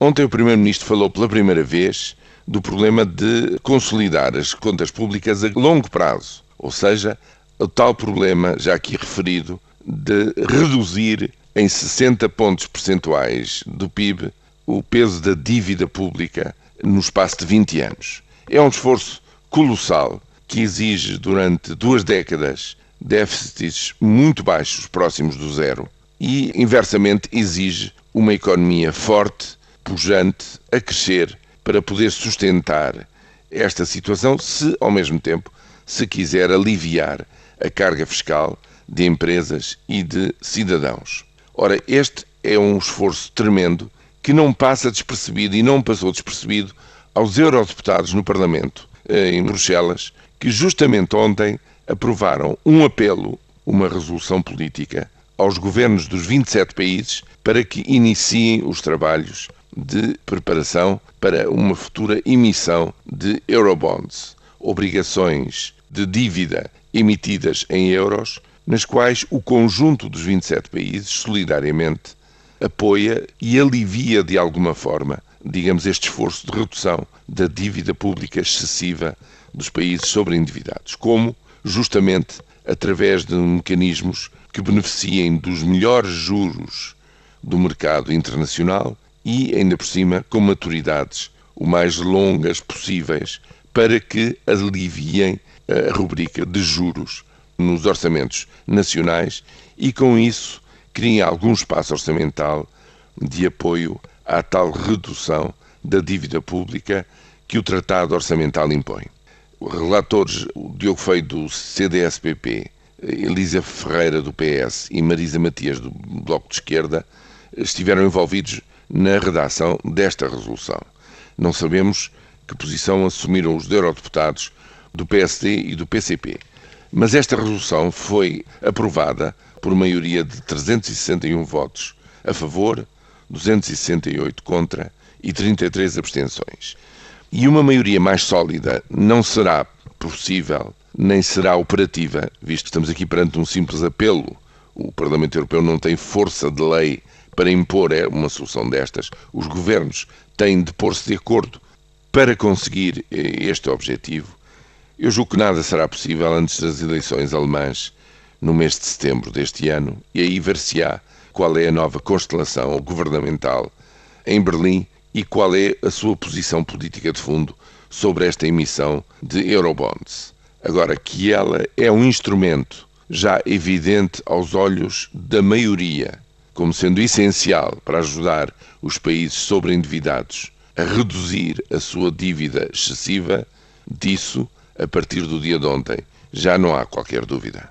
Ontem o Primeiro-Ministro falou pela primeira vez do problema de consolidar as contas públicas a longo prazo, ou seja, o tal problema já aqui referido de reduzir em 60 pontos percentuais do PIB o peso da dívida pública no espaço de 20 anos. É um esforço colossal que exige durante duas décadas déficits muito baixos, próximos do zero, e inversamente exige uma economia forte pujante a crescer para poder sustentar esta situação, se ao mesmo tempo se quiser aliviar a carga fiscal de empresas e de cidadãos. Ora, este é um esforço tremendo que não passa despercebido e não passou despercebido aos eurodeputados no Parlamento, eh, em Bruxelas, que justamente ontem aprovaram um apelo, uma resolução política, aos governos dos 27 países para que iniciem os trabalhos de preparação para uma futura emissão de Eurobonds, obrigações de dívida emitidas em euros, nas quais o conjunto dos 27 países solidariamente apoia e alivia de alguma forma, digamos, este esforço de redução da dívida pública excessiva dos países sobreendividados, como justamente através de mecanismos que beneficiem dos melhores juros do mercado internacional e, ainda por cima, com maturidades o mais longas possíveis para que aliviem a rubrica de juros nos orçamentos nacionais e, com isso, criem algum espaço orçamental de apoio à tal redução da dívida pública que o Tratado Orçamental impõe. Relatores, Diogo Feio do CDSPP, Elisa Ferreira do PS e Marisa Matias do Bloco de Esquerda, estiveram envolvidos na redação desta resolução. Não sabemos que posição assumiram os eurodeputados do PSD e do PCP. Mas esta resolução foi aprovada por maioria de 361 votos a favor, 268 contra e 33 abstenções. E uma maioria mais sólida não será possível nem será operativa, visto que estamos aqui perante um simples apelo. O Parlamento Europeu não tem força de lei para impor é uma solução destas, os governos têm de pôr-se de acordo para conseguir eh, este objetivo. Eu julgo que nada será possível antes das eleições alemãs no mês de setembro deste ano e aí ver-se-á qual é a nova constelação governamental em Berlim e qual é a sua posição política de fundo sobre esta emissão de Eurobonds. Agora, que ela é um instrumento já evidente aos olhos da maioria como sendo essencial para ajudar os países sobreendividados a reduzir a sua dívida excessiva, disso, a partir do dia de ontem, já não há qualquer dúvida.